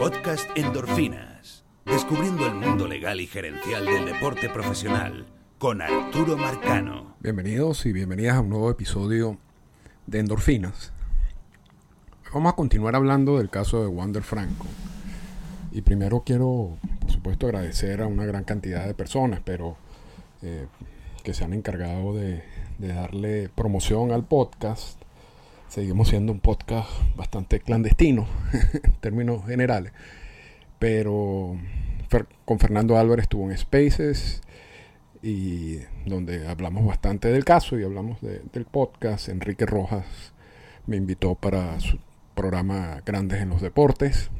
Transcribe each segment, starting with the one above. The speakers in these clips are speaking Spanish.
Podcast Endorfinas. Descubriendo el mundo legal y gerencial del deporte profesional con Arturo Marcano. Bienvenidos y bienvenidas a un nuevo episodio de Endorfinas. Vamos a continuar hablando del caso de Wander Franco. Y primero quiero, por supuesto, agradecer a una gran cantidad de personas, pero eh, que se han encargado de, de darle promoción al podcast seguimos siendo un podcast bastante clandestino en términos generales. Pero con Fernando Álvarez estuvo en Spaces y donde hablamos bastante del caso y hablamos del podcast. Enrique Rojas me invitó para su programa Grandes en los Deportes.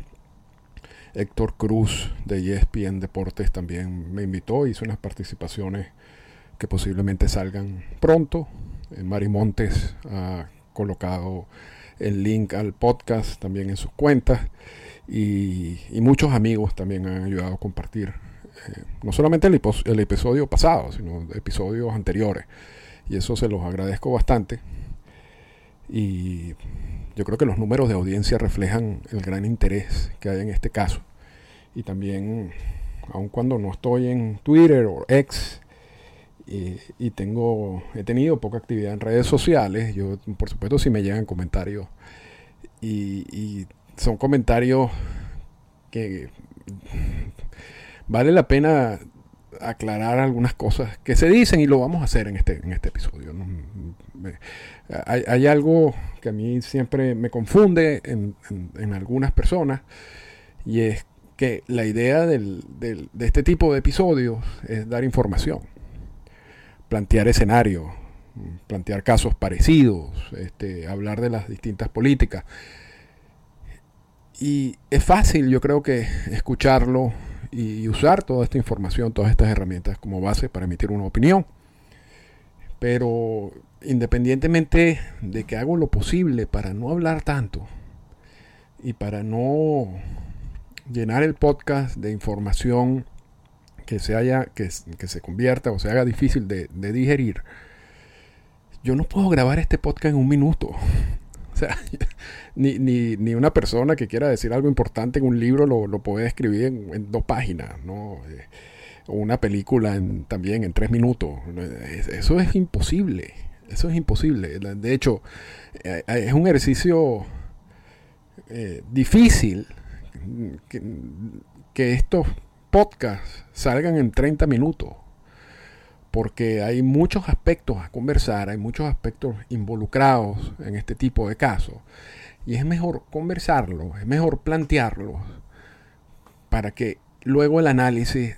Héctor Cruz de ESPN Deportes también me invitó, hizo unas participaciones que posiblemente salgan pronto. Mari Montes a colocado el link al podcast también en sus cuentas y, muchos amigos también han ayudado a compartir eh, no solamente el, el, episodio pasado, sino episodios anteriores. Y eso se los agradezco bastante. Y yo creo que los números de audiencia reflejan el gran interés que hay en este caso. Y también, aun cuando no estoy en Twitter o X, y, tengo, he tenido poca actividad en redes sociales. Yo, por supuesto, si me llegan comentarios y, son comentarios que vale la pena aclarar algunas cosas que se dicen y lo vamos a hacer en este, en este episodio. hay, algo que a mí siempre me confunde en, algunas personas y es que la idea de este tipo de episodios es dar información plantear escenarios, plantear casos parecidos, este, hablar de las distintas políticas. Y es fácil, yo creo que, escucharlo y usar toda esta información, todas estas herramientas como base para emitir una opinión. Pero independientemente de que hago lo posible para no hablar tanto y para no llenar el podcast de información que se haya, que, se convierta o se haga difícil de, digerir, yo no puedo grabar este podcast en un minuto. O sea, ni, ni, una persona que quiera decir algo importante en un libro lo, puede escribir en, dos páginas, ¿no? Eh, o una película también en tres minutos. Eso es imposible. Eso es imposible. De hecho, eh, es un ejercicio eh, difícil que, que estos podcasts salgan en 30 minutos, porque hay muchos aspectos a conversar, hay muchos aspectos involucrados en este tipo de casos, y es mejor conversarlo, es mejor plantearlo para que luego el análisis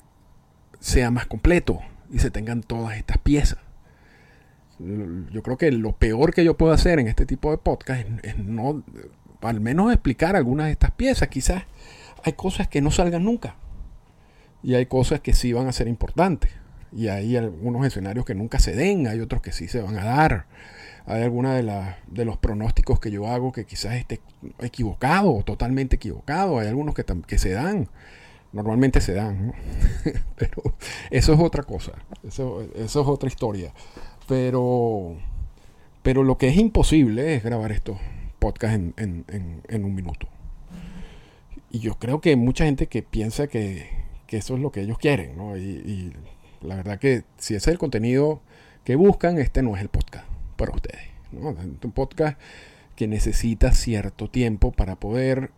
sea más completo y se tengan todas estas piezas. Yo creo que lo peor que yo puedo hacer en este tipo de podcast es, no, al menos explicar algunas de estas piezas. Quizás hay cosas que no salgan nunca y hay cosas que sí van a ser importantes. Y hay algunos escenarios que nunca se den, hay otros que sí se van a dar. Hay algunos de, de los pronósticos que yo hago que quizás esté equivocado o totalmente equivocado. Hay algunos que, que se dan. Normalmente se dan, pero eso es otra cosa. Eso, eso es otra historia. Pero, pero lo que es imposible es grabar estos podcasts en, en, en un minuto. Y yo creo que mucha gente que piensa que, que eso es lo que ellos quieren, ¿no? Y, la verdad que si ese es el contenido que buscan, este no es el podcast para ustedes, ¿no? Es un podcast que necesita cierto tiempo para poder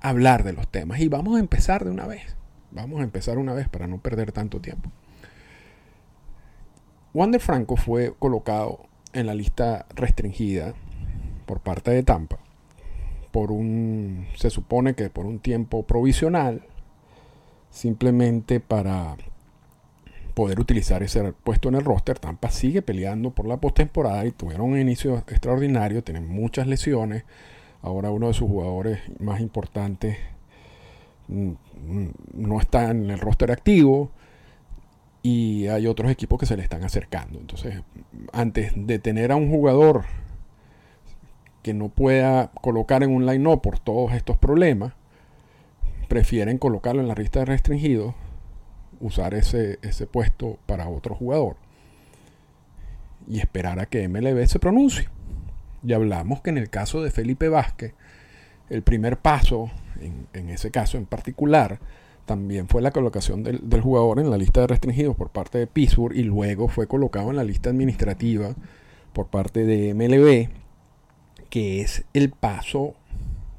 hablar de los temas. Y vamos a empezar de una vez. Vamos a empezar una vez para no perder tanto tiempo. Wander Franco fue colocado en la lista restringida por parte de Tampa por un se supone que por un tiempo provisional simplemente para poder utilizar ese puesto en el roster. Tampa sigue peleando por la postemporada y tuvieron un inicio extraordinario, tienen muchas lesiones. Ahora uno de sus jugadores más importantes mm, no está en el roster activo y hay otros equipos que se le están acercando. Entonces, antes de tener a un jugador que no pueda colocar en un line-up por todos estos problemas, prefieren colocarlo en la lista de restringidos, usar ese, ese puesto para otro jugador y esperar a que MLB se pronuncie. Y hablamos que en el caso de Felipe Vázquez, el primer paso en, ese caso en particular, también fue la colocación del, del, jugador en la lista de restringidos por parte de Pittsburgh y luego fue colocado en la lista administrativa por parte de MLB, que es el paso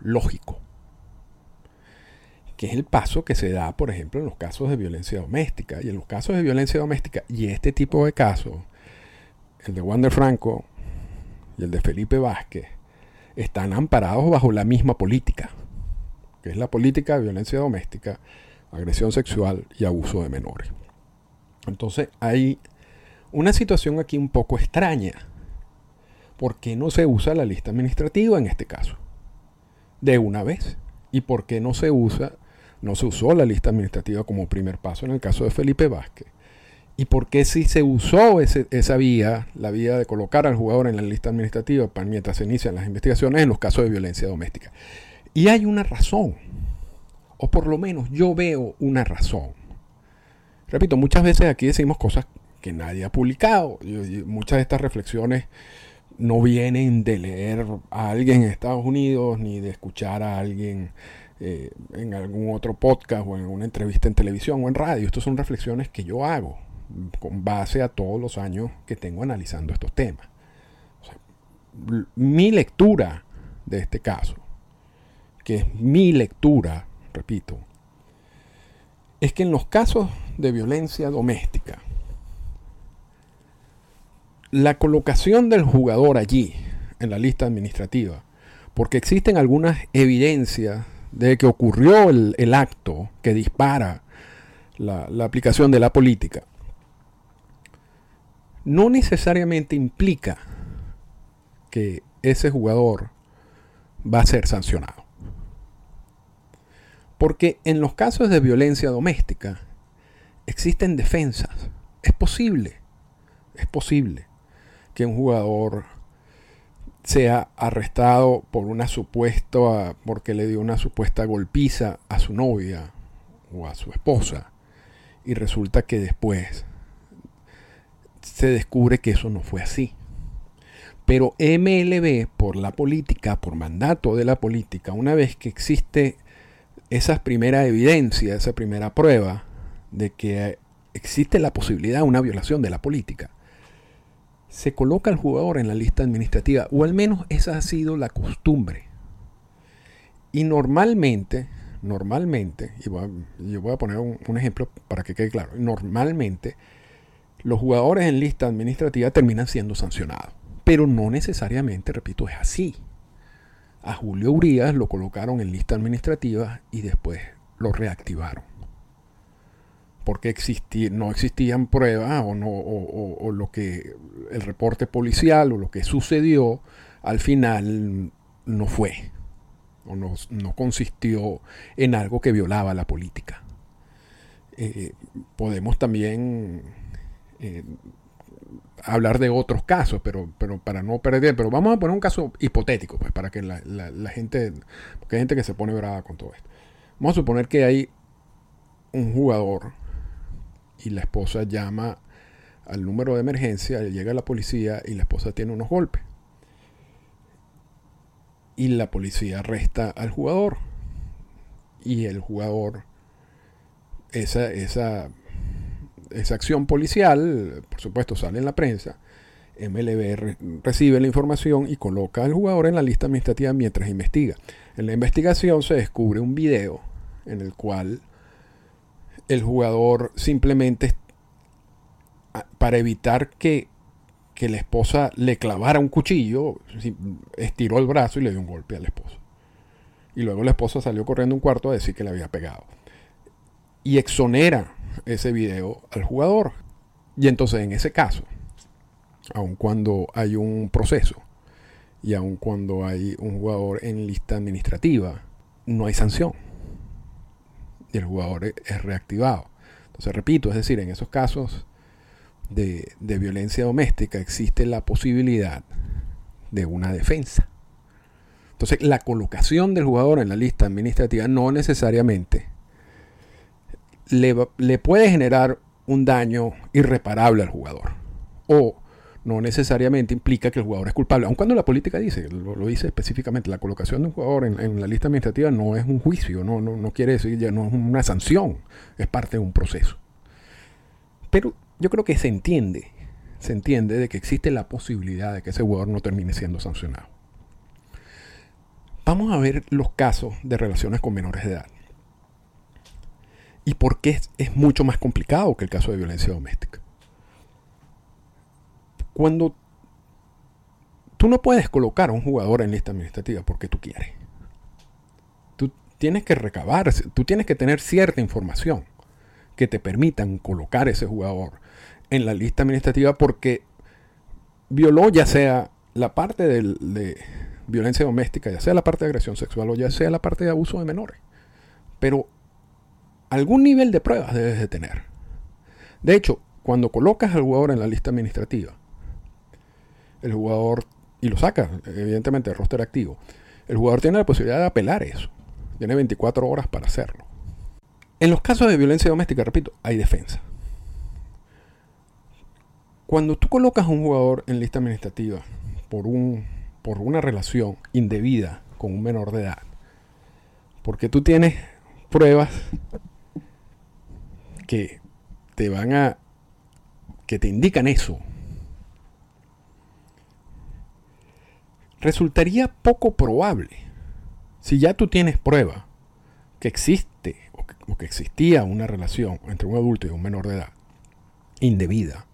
lógico que es el paso que se da, por ejemplo, en los casos de violencia doméstica. Y en los casos de violencia doméstica y este tipo de casos, el de Wander Franco y el de Felipe Vázquez, están amparados bajo la misma política, que es la política de violencia doméstica, agresión sexual y abuso de menores. Entonces hay una situación aquí un poco extraña. ¿Por qué no se usa la lista administrativa en este caso? De una vez. ¿Y por qué no se usa no se usó la lista administrativa como primer paso en el caso de Felipe Vázquez. ¿Y por qué si se usó esa vía, la vía de colocar al jugador en la lista administrativa para, mientras se inician las investigaciones en los casos de violencia doméstica? Y hay una razón, o por lo menos yo veo una razón. Repito, muchas veces aquí decimos cosas que nadie ha publicado. muchas de estas reflexiones no vienen de leer a alguien en Estados Unidos ni de escuchar a alguien eh, en algún otro podcast o en una entrevista en televisión o en radio. Estas son reflexiones que yo hago con base a todos los años que tengo analizando estos temas. mi lectura de este caso, que es mi lectura, repito, es que en los casos de violencia doméstica, la colocación del jugador allí, en la lista administrativa, porque existen algunas evidencias de que ocurrió el, acto que dispara la, la aplicación de la política, no necesariamente implica que ese jugador va a ser sancionado. Porque en los casos de violencia doméstica existen defensas. Es posible, es posible que un jugador sea arrestado por una supuesta, porque le dio una supuesta golpiza a su novia o a su esposa y resulta que después se descubre que eso no fue así. Pero MLB, por la política, por mandato de la política, una vez que existe esa primera evidencia, esa primera prueba de que existe la posibilidad de una violación de la política, se coloca al jugador en la lista administrativa, o al menos esa ha sido la costumbre. Y normalmente, normalmente, y yo voy a poner un, un, ejemplo para que quede claro, normalmente los jugadores en lista administrativa terminan siendo sancionados, pero no necesariamente, repito, es así. A Julio Urias lo colocaron en lista administrativa y después lo reactivaron porque no existían pruebas o, no, o, lo que el reporte policial o lo que sucedió al final no fue o no, consistió en algo que violaba la política. Eh, podemos también eh, hablar de otros casos, pero, pero para no perder, pero vamos a poner un caso hipotético, pues para que la, la gente, porque hay gente que se pone brava con todo esto. Vamos a suponer que hay un jugador y la esposa llama al número de emergencia, llega la policía y la esposa tiene unos golpes. Y la policía arresta al jugador. Y el jugador, esa, esa, esa acción policial, por supuesto, sale en la prensa. MLB recibe la información y coloca al jugador en la lista administrativa mientras investiga. En la investigación se descubre un video en el cual el jugador simplemente para evitar que, la esposa le clavara un cuchillo, estiró el brazo y le dio un golpe a la esposa. Y luego la esposa salió corriendo un cuarto a decir que le había pegado. Y exonera ese video al jugador. Y entonces en ese caso, aun cuando hay un proceso y aun cuando hay un jugador en lista administrativa, no hay sanción y el jugador es reactivado. Entonces, repito, es decir, en esos casos de, violencia doméstica existe la posibilidad de una defensa. Entonces, la colocación del jugador en la lista administrativa no necesariamente le, le, puede generar un daño irreparable al jugador. O no necesariamente implica que el jugador es culpable. Aun cuando la política dice, lo, dice específicamente, la colocación de un jugador en, la lista administrativa no es un juicio, no, no, no quiere decir, ya no es una sanción, es parte de un proceso. Pero yo creo que se entiende, se entiende de que existe la posibilidad de que ese jugador no termine siendo sancionado. Vamos a ver los casos de relaciones con menores de edad. Y por qué es mucho más complicado que el caso de violencia doméstica. Cuando tú no puedes colocar a un jugador en lista administrativa porque tú quieres. Tú tienes que recabar, tú tienes que tener cierta información que te permitan colocar ese jugador en la lista administrativa porque violó ya sea la parte de violencia doméstica, ya sea la parte de agresión sexual o ya sea la parte de abuso de menores. Pero algún nivel de pruebas debes de tener. De hecho, cuando colocas al jugador en la lista administrativa, el jugador, y lo saca, evidentemente, el roster activo, el jugador tiene la posibilidad de apelar eso. Tiene 24 horas para hacerlo. En los casos de violencia doméstica, repito, hay defensa. Cuando tú colocas a un jugador en lista administrativa por, un, por una relación indebida con un menor de edad, porque tú tienes pruebas que te van a que te indican eso resultaría poco probable si ya tú tienes prueba que existe o que, existía una relación entre un adulto y un menor de edad indebida.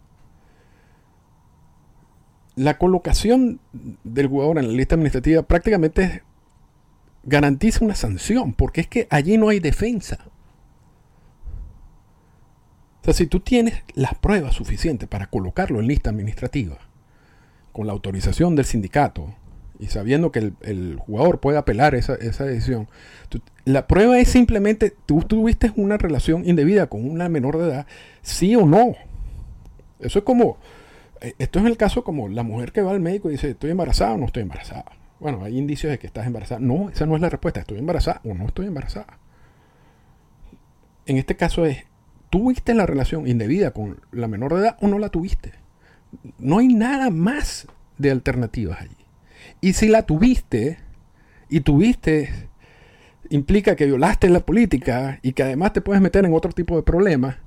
La colocación del jugador en la lista administrativa prácticamente garantiza una sanción, porque es que allí no hay defensa. O sea, si tú tienes las pruebas suficientes para colocarlo en lista administrativa, con la autorización del sindicato, y sabiendo que el, jugador puede apelar esa, esa decisión, la prueba es simplemente, tú tuviste una relación indebida con una menor de edad, sí o no. Eso es como, eh, esto es el caso como la mujer que va al médico y dice, ¿estoy embarazada o no estoy embarazada? Bueno, hay indicios de que estás embarazada. No, esa no es la respuesta, ¿estoy embarazada o no estoy embarazada? En este caso es, ¿tuviste la relación indebida con la menor de edad o no la tuviste? No hay nada más de alternativas allí. Y si la tuviste, y tuviste, implica que violaste la política y que además te puedes meter en otro tipo de problemas,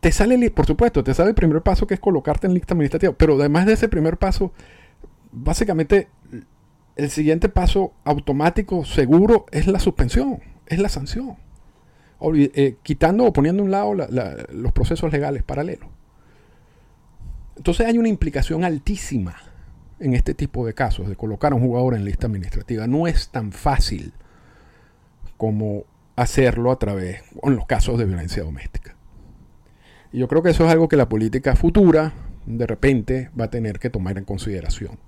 te sale, por supuesto, te sale el primer paso que es colocarte en lista administrativa, pero además de ese primer paso, básicamente el siguiente paso automático, seguro, es la suspensión, es la sanción. Eh, quitando o poniendo a un lado los procesos legales paralelos. Entonces hay una implicación altísima en este tipo de casos, de colocar a un jugador en lista administrativa. No es tan fácil como hacerlo a través, en los casos de violencia doméstica. Y yo creo que eso es algo que la política futura de repente va a tener que tomar en consideración.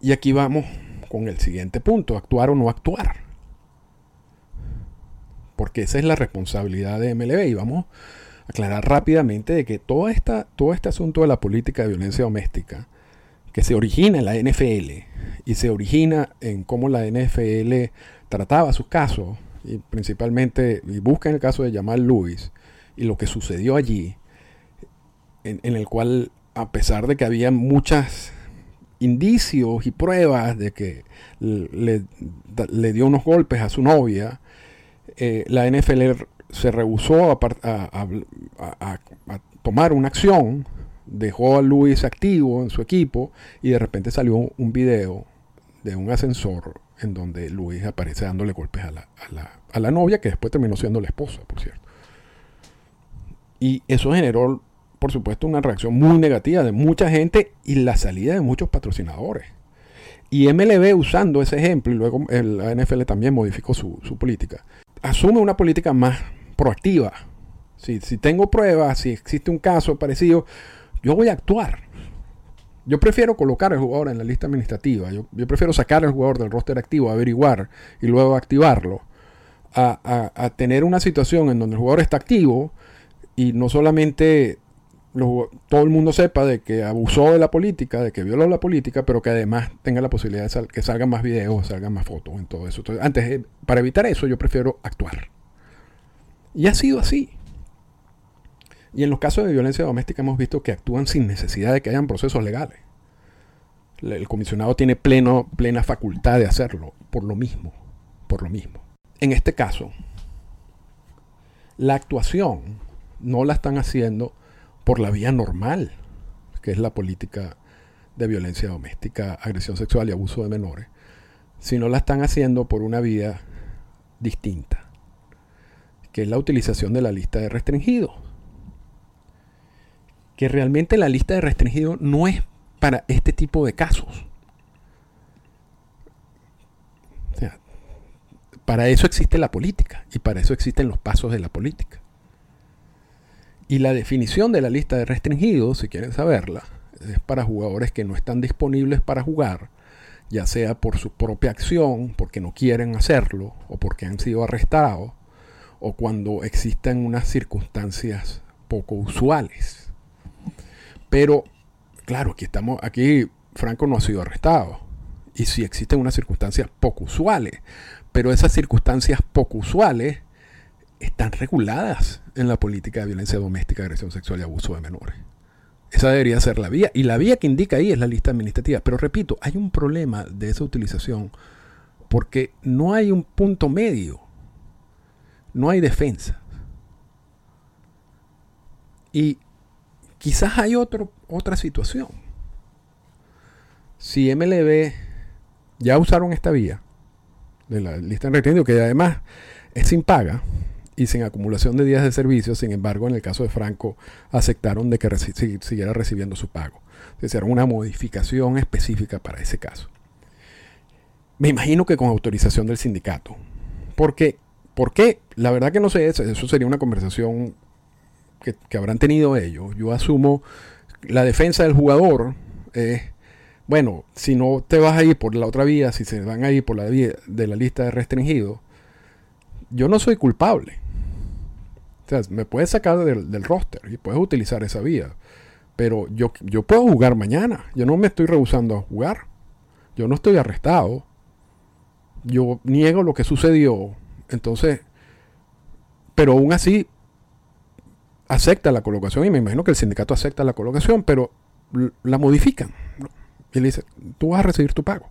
Y aquí vamos con el siguiente punto, actuar o no actuar. Porque esa es la responsabilidad de MLB. Y vamos a aclarar rápidamente de que toda esta, todo este asunto de la política de violencia doméstica que se origina en la NFL y se origina en cómo la NFL trataba sus casos, y principalmente, y busca en el caso de Jamal Lewis, y lo que sucedió allí, en, el cual, a pesar de que había muchos indicios y pruebas de que le, dio unos golpes a su novia, eh, la NFL se rehusó a tomar una acción dejó a Luis activo en su equipo y de repente salió un video de un ascensor en donde Luis aparece dándole golpes a la, a la, novia, que después terminó siendo la esposa, por cierto. Y eso generó, por supuesto, una reacción muy negativa de mucha gente y la salida de muchos patrocinadores. Y MLB usando ese ejemplo, y luego la NFL también modificó su, su política, asume una política más proactiva. Si, si tengo pruebas, si existe un caso parecido, yo voy a actuar. Yo prefiero colocar al jugador en la lista administrativa. Yo, prefiero sacar al jugador del roster activo, averiguar y luego activarlo. A, tener una situación en donde el jugador está activo y no solamente todo el mundo sepa de que abusó de la política, de que violó la política, pero que además tenga la posibilidad de que salgan más videos, salgan más fotos en todo eso. Entonces, antes, eh, para evitar eso, yo prefiero actuar. Y ha sido así. Y en los casos de violencia doméstica hemos visto que actúan sin necesidad de que hayan procesos legales. El comisionado tiene pleno, plena facultad de hacerlo, por lo mismo, por lo mismo. En este caso, la actuación no la están haciendo por la vía normal, que es la política de violencia doméstica, agresión sexual y abuso de menores, sino la están haciendo por una vía distinta, que es la utilización de la lista de restringidos. Que realmente la lista de restringidos no es para este tipo de casos. O sea, para eso existe la política y para eso existen los pasos de la política. Y la definición de la lista de restringidos, si quieren saberla, es para jugadores que no están disponibles para jugar, ya sea por su propia acción, porque no quieren hacerlo, o porque han sido arrestados, o cuando existen unas circunstancias poco usuales. Pero, claro, aquí estamos, aquí Franco no ha sido arrestado. Y si existen unas circunstancias poco usuales, pero esas circunstancias poco usuales están reguladas en la política de violencia doméstica, agresión sexual y abuso de menores. Esa debería ser la vía. Y la vía que indica ahí es la lista administrativa. Pero repito, hay un problema de esa utilización porque no hay un punto medio. No hay defensa. Y quizás hay otro, otra situación. Si MLB ya usaron esta vía de la lista de que además es sin paga, y sin acumulación de días de servicio. Sin embargo, en el caso de Franco, aceptaron de que siguiera recibiendo su pago. Hicieron una modificación específica para ese caso. Me imagino que con autorización del sindicato. Porque, ¿Por qué? La verdad que no sé, eso sería una conversación que, habrán tenido ellos. Yo asumo la defensa del jugador es, bueno, si no te vas a ir por la otra vía, si se van a ir por la vía de la lista de restringidos, yo no soy culpable. O sea, me puedes sacar del, roster y puedes utilizar esa vía. Pero yo, yo puedo jugar mañana. Yo no me estoy rehusando a jugar. Yo no estoy arrestado. Yo niego lo que sucedió. Entonces, pero aún así acepta la colocación y me imagino que el sindicato acepta la colocación, pero la modifican. Y le dice, tú vas a recibir tu pago.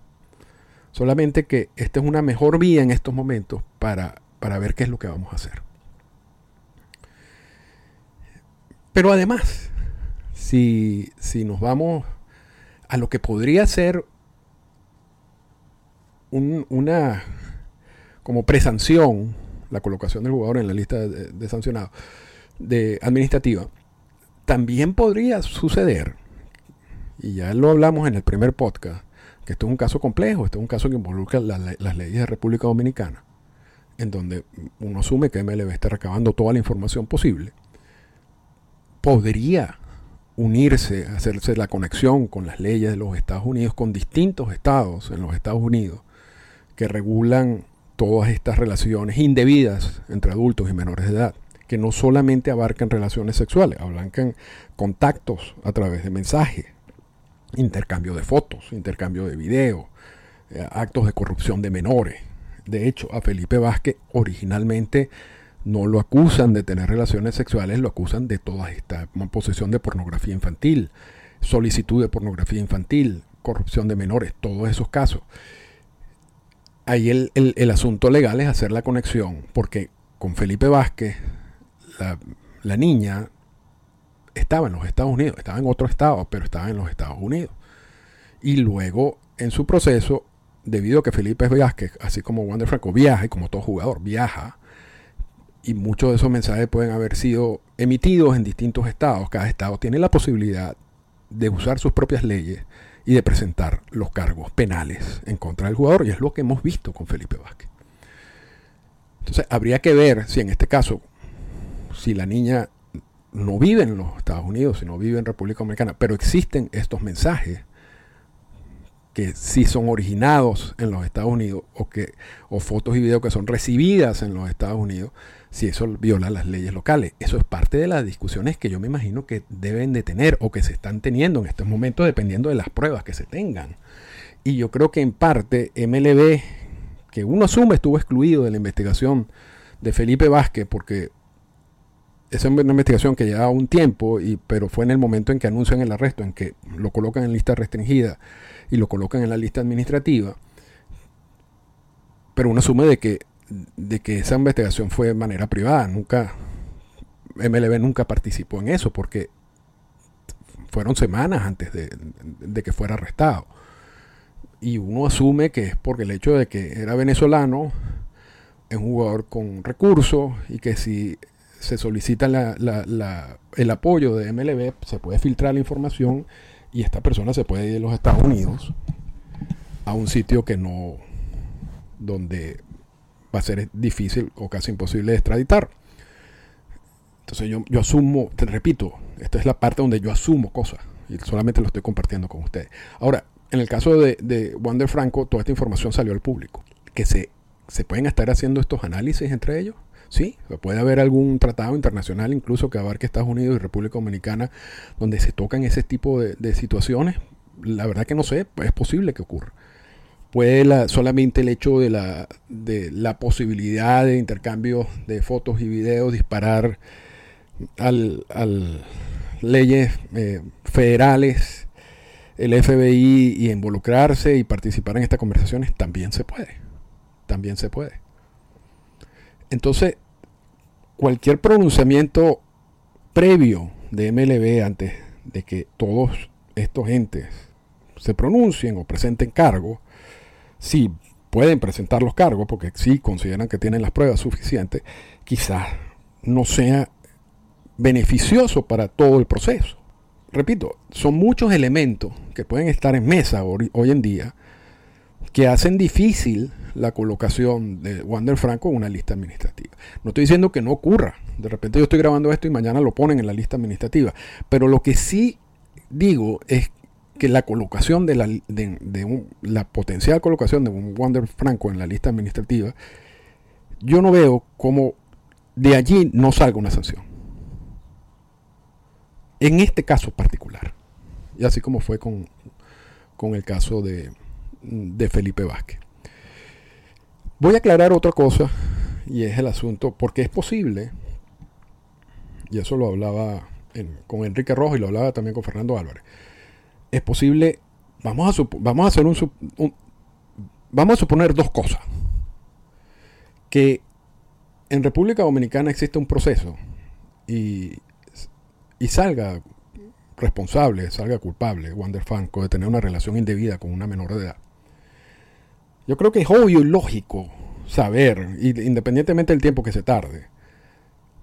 Solamente que esta es una mejor vía en estos momentos para, para ver qué es lo que vamos a hacer. Pero además, si, nos vamos a lo que podría ser una como presanción, la colocación del jugador en la lista de, sancionados de administrativa, también podría suceder, y ya lo hablamos en el primer podcast, que esto es un caso complejo, esto es un caso que involucra las leyes de República Dominicana, en donde uno asume que MLB está recabando toda la información posible. Podría unirse, hacerse la conexión con las leyes de los Estados Unidos, con distintos estados en los Estados Unidos que regulan todas estas relaciones indebidas entre adultos y menores de edad, que no solamente abarcan relaciones sexuales, abarcan contactos a través de mensajes, intercambio de fotos, intercambio de videos, eh, actos de corrupción de menores. De hecho, a Felipe Vázquez originalmente no lo acusan de tener relaciones sexuales, lo acusan de toda esta posesión de pornografía infantil, solicitud de pornografía infantil, corrupción de menores, todos esos casos. Ahí el, asunto legal es hacer la conexión, porque con Felipe Vázquez, la, niña estaba en los Estados Unidos, estaba en otro estado, pero estaba en los Estados Unidos. Y luego, en su proceso, debido a que Felipe Vázquez, así como Wander Franco, viaja, y como todo jugador, viaja y muchos de esos mensajes pueden haber sido emitidos en distintos estados. Cada estado tiene la posibilidad de usar sus propias leyes y de presentar los cargos penales en contra del jugador. Y es lo que hemos visto con Felipe Vázquez. Entonces, habría que ver si en este caso, si la niña no vive en los Estados Unidos, si no vive en República Dominicana, pero existen estos mensajes que sí son originados en los Estados Unidos o que o fotos y videos que son recibidas en los Estados Unidos, si eso viola las leyes locales. Eso es parte de las discusiones que yo me imagino que deben de tener o que se están teniendo en estos momentos dependiendo de las pruebas que se tengan. Y yo creo que en parte MLB, que uno asume estuvo excluido de la investigación de Felipe Vázquez porque esa es una investigación que lleva un tiempo, y, pero fue en el momento en que anuncian el arresto, en que lo colocan en lista restringida y lo colocan en la lista administrativa. Pero uno asume de que, de que esa investigación fue de manera privada, nunca, MLB nunca participó en eso, porque fueron semanas antes de, de que fuera arrestado. Y uno asume que es porque el hecho de que era venezolano, es un jugador con recursos y que si se solicita el apoyo de MLB, se puede filtrar la información y esta persona se puede ir de los Estados Unidos a un sitio que no, donde va a ser difícil o casi imposible extraditar. Entonces yo, yo asumo, te repito, esta es la parte donde yo asumo cosas y solamente lo estoy compartiendo con ustedes. Ahora, en el caso de, de Wander Franco, toda esta información salió al público. Que se, se pueden estar haciendo estos análisis entre ellos. Sí, puede haber algún tratado internacional incluso que abarque Estados Unidos y República Dominicana donde se tocan ese tipo de, situaciones. La verdad que no sé, es posible que ocurra. Puede solamente el hecho de la, de la posibilidad de intercambio de fotos y videos disparar al, leyes eh, federales, el FBI y involucrarse y participar en estas conversaciones también se puede. También se puede. Entonces, cualquier pronunciamiento previo de MLB antes de que todos estos entes se pronuncien o presenten cargos, si pueden presentar los cargos, porque si consideran que tienen las pruebas suficientes, quizás no sea beneficioso para todo el proceso. Repito, son muchos elementos que pueden estar en mesa hoy, en día que hacen difícil la colocación de Wander Franco en una lista administrativa. No estoy diciendo que no ocurra. De repente yo estoy grabando esto y mañana lo ponen en la lista administrativa. Pero lo que sí digo es que la colocación de la, de, la potencial colocación de un Wander Franco en la lista administrativa, yo no veo cómo de allí no salga una sanción. En este caso particular. Y así como fue con, con el caso de, de Felipe Vázquez. Voy a aclarar otra cosa y es el asunto, porque es posible, y eso lo hablaba con Enrique Rojo y lo hablaba también con Fernando Álvarez, es posible, vamos a, a hacer un, vamos a suponer dos cosas, que en República Dominicana existe un proceso y, y salga responsable, salga culpable, Wander Franco, de tener una relación indebida con una menor de edad. Yo creo que es obvio y lógico saber, independientemente del tiempo que se tarde,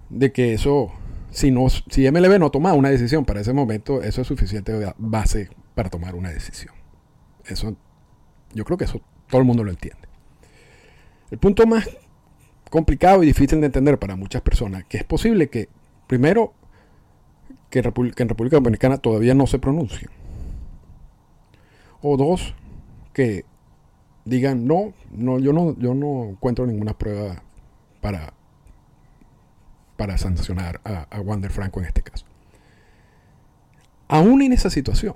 de que eso, si, no, si MLB no toma una decisión para ese momento, eso es suficiente base para tomar una decisión. Eso, yo creo que eso todo el mundo lo entiende. El punto más complicado y difícil de entender para muchas personas, que es posible que, primero, que, en República Dominicana todavía no se pronuncie. O dos, que digan no, no, yo no, yo no encuentro ninguna prueba para, para sancionar a, a Wander Franco en este caso. Aún en esa situación,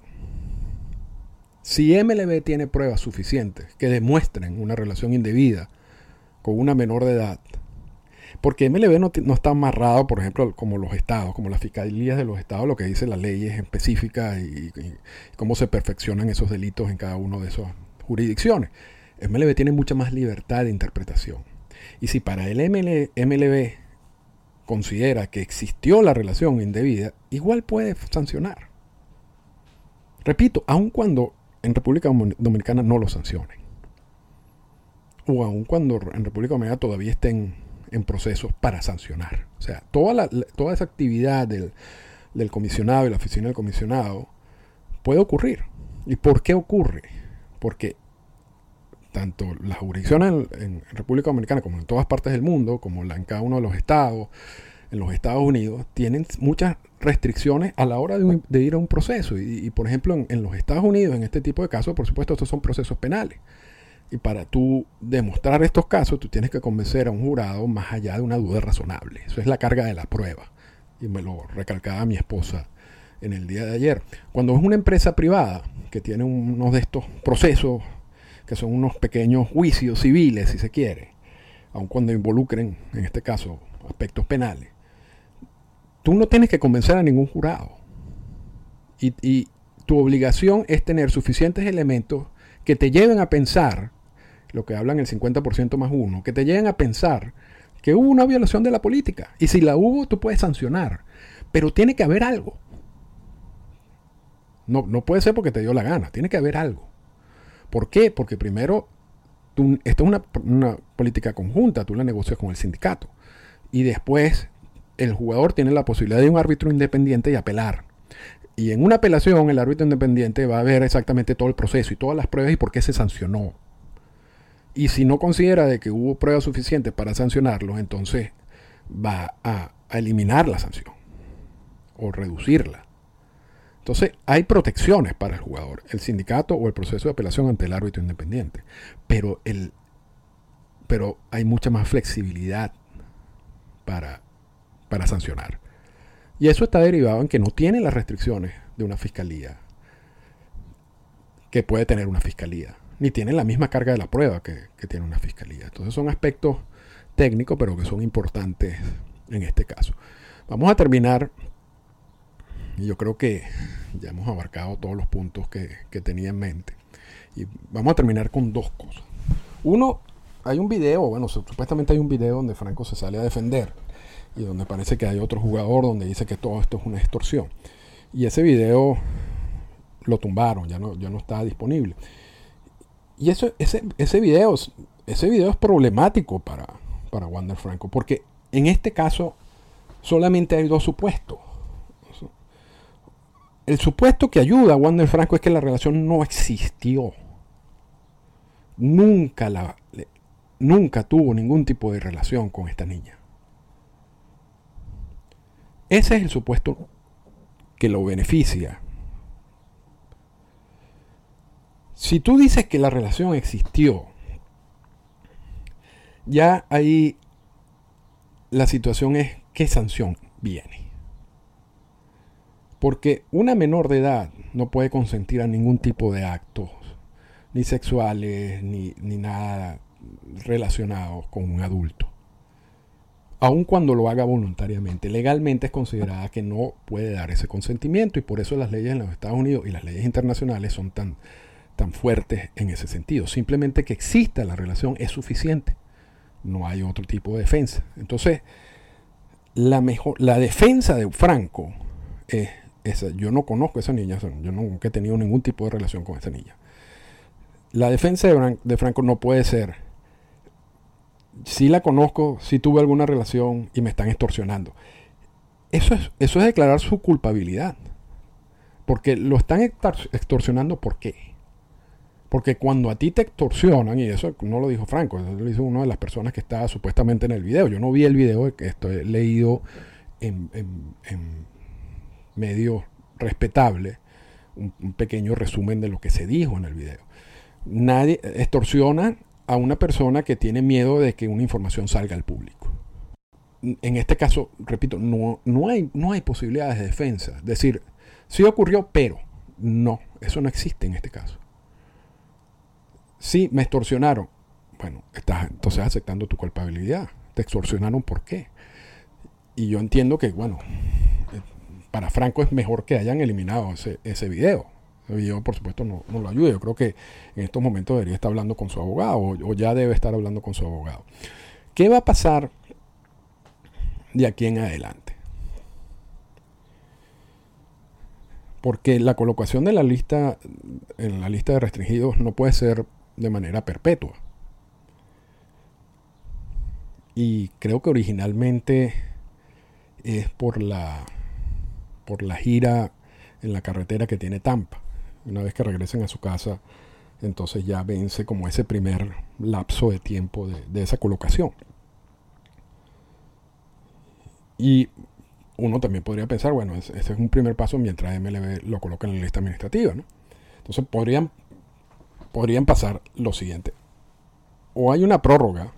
si MLB tiene pruebas suficientes que demuestren una relación indebida con una menor de edad, porque MLB no, está amarrado, por ejemplo, como los estados, como las fiscalías de los estados, lo que dice las leyes específicas y, y cómo se perfeccionan esos delitos en cada una de esas jurisdicciones. MLB tiene mucha más libertad de interpretación. Y si para el MLB considera que existió la relación indebida, igual puede sancionar. Repito, aun cuando en República Dominicana no lo sancionen. O aun cuando en República Dominicana todavía estén en procesos para sancionar. O sea, toda, toda esa actividad del, del comisionado y la oficina del comisionado puede ocurrir. ¿Y por qué ocurre? Porque tanto las jurisdicciones en, República Dominicana como en todas partes del mundo, como en cada uno de los estados, en los Estados Unidos, tienen muchas restricciones a la hora de, ir a un proceso. Y, por ejemplo, en, los Estados Unidos, en este tipo de casos, por supuesto, estos son procesos penales. Y para tú demostrar estos casos, tú tienes que convencer a un jurado más allá de una duda razonable. Eso es la carga de la prueba. Y me lo recalcaba mi esposa en el día de ayer. Cuando es una empresa privada que tiene uno de estos procesos que son unos pequeños juicios civiles, si se quiere, aun cuando involucren, en este caso, aspectos penales. tú no tienes que convencer a ningún jurado. Y, y tu obligación es tener suficientes elementos que te lleven a pensar, lo que hablan el 50% más uno, que te lleven a pensar que hubo una violación de la política. Y si la hubo, tú puedes sancionar. Pero tiene que haber algo. No, no puede ser porque te dio la gana, tiene que haber algo. ¿Por qué? Porque primero, tú, esto es una, política conjunta, tú la negocias con el sindicato. Y después, el jugador tiene la posibilidad de un árbitro independiente y apelar. Y en una apelación, el árbitro independiente va a ver exactamente todo el proceso y todas las pruebas y por qué se sancionó. Y si no considera de que hubo pruebas suficientes para sancionarlo, entonces va a eliminar la sanción o reducirla. Entonces, hay protecciones para el jugador, el sindicato o el proceso de apelación ante el árbitro independiente. Pero, el, pero hay mucha más flexibilidad para, para sancionar. Y eso está derivado en que no tiene las restricciones de una fiscalía que puede tener una fiscalía, ni tiene la misma carga de la prueba que, que tiene una fiscalía. Entonces son aspectos técnicos, pero que son importantes en este caso. Vamos a terminar y yo creo que ya hemos abarcado todos los puntos que, tenía en mente. Y vamos a terminar con dos cosas. Uno, hay un video, bueno, supuestamente hay un video donde Franco se sale a defender y donde parece que hay otro jugador donde dice que todo esto es una extorsión. Y ese video lo tumbaron, ya no, ya no está disponible. Y eso, ese, ese, video, ese video es problemático para, para Wander Franco, porque en este caso solamente hay dos supuestos. El supuesto que ayuda a Wander Franco es que la relación no existió. Nunca, la, nunca tuvo ningún tipo de relación con esta niña. Ese es el supuesto que lo beneficia. Si tú dices que la relación existió, ya ahí la situación es qué sanción viene. Porque una menor de edad no puede consentir a ningún tipo de actos, ni sexuales, ni, nada relacionados con un adulto. Aun cuando lo haga voluntariamente, legalmente es considerada que no puede dar ese consentimiento y por eso las leyes en los Estados Unidos y las leyes internacionales son tan, tan fuertes en ese sentido. Simplemente que exista la relación es suficiente. No hay otro tipo de defensa. Entonces, la, mejor, la defensa de Franco es yo no conozco a esa niña, yo nunca he tenido ningún tipo de relación con esa niña. La defensa de, Franco no puede ser, si la conozco, si tuve alguna relación y me están extorsionando. Eso es, eso es declarar su culpabilidad. Porque lo están extorsionando, ¿por qué? Porque cuando a ti te extorsionan, y eso no lo dijo Franco, eso lo dijo una de las personas que estaba supuestamente en el video. Yo no vi el video, esto he leído en medio respetable, un, pequeño resumen de lo que se dijo en el video. Nadie extorsiona a una persona que tiene miedo de que una información salga al público. En este caso, repito, no, no, hay, no hay posibilidades de defensa. Decir, sí ocurrió, pero no, eso no existe en este caso. Sí, me extorsionaron. Bueno, estás entonces aceptando tu culpabilidad. Te extorsionaron, ¿por qué? Y yo entiendo que, bueno, para Franco es mejor que hayan eliminado ese, ese video. El video, por supuesto, no, lo ayuda. Yo creo que en estos momentos debería estar hablando con su abogado o, ya debe estar hablando con su abogado. ¿Qué va a pasar de aquí en adelante? Porque la colocación de la lista en la lista de restringidos no puede ser de manera perpetua. Y creo que originalmente es por la por la gira en la carretera que tiene Tampa. Una vez que regresen a su casa, entonces ya vence como ese primer lapso de tiempo de, esa colocación. Y uno también podría pensar, bueno, ese es un primer paso mientras MLB lo coloca en la lista administrativa. ¿no? Entonces podrían, podrían pasar lo siguiente. O hay una prórroga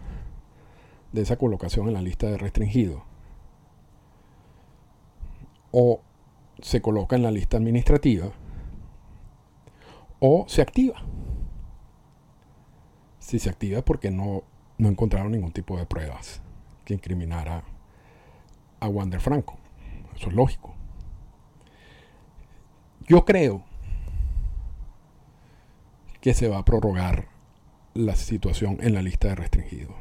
de esa colocación en la lista de restringidos. O se coloca en la lista administrativa o se activa. Si se activa es porque no, no encontraron ningún tipo de pruebas que incriminara a Wander Franco. Eso es lógico. Yo creo que se va a prorrogar la situación en la lista de restringidos.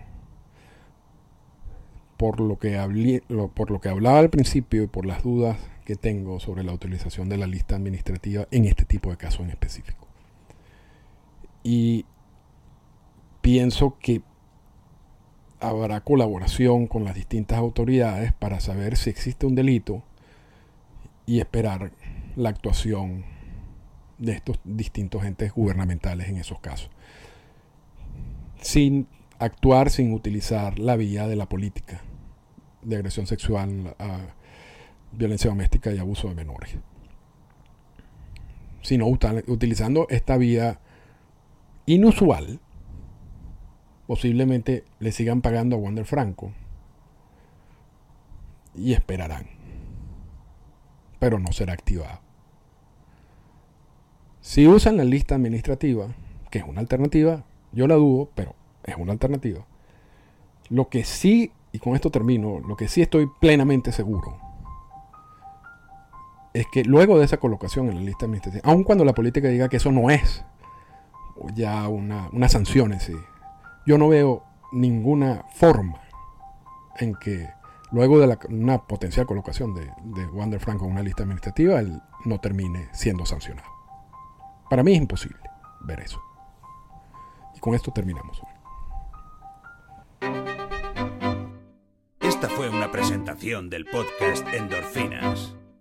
Por lo que, por lo que hablaba al principio y por las dudas que tengo sobre la utilización de la lista administrativa en este tipo de casos en específico. Y pienso que habrá colaboración con las distintas autoridades para saber si existe un delito y esperar la actuación de estos distintos entes gubernamentales en esos casos. Sin actuar sin utilizar la vía de la política de agresión sexual, violencia doméstica y abuso de menores. Sino utilizando esta vía inusual, posiblemente le sigan pagando a Wander Franco y esperarán. Pero no será activado. Si usan la lista administrativa, que es una alternativa, yo la dudo, pero es una alternativa. Lo que sí, y con esto termino, lo que sí estoy plenamente seguro es que luego de esa colocación en la lista administrativa, aun cuando la política diga que eso no es ya una, una sanción en sí, yo no veo ninguna forma en que luego de una potencial colocación de, de Wander Franco en una lista administrativa, él no termine siendo sancionado. Para mí es imposible ver eso. Y con esto terminamos. Esta fue una presentación del podcast Endorfinas.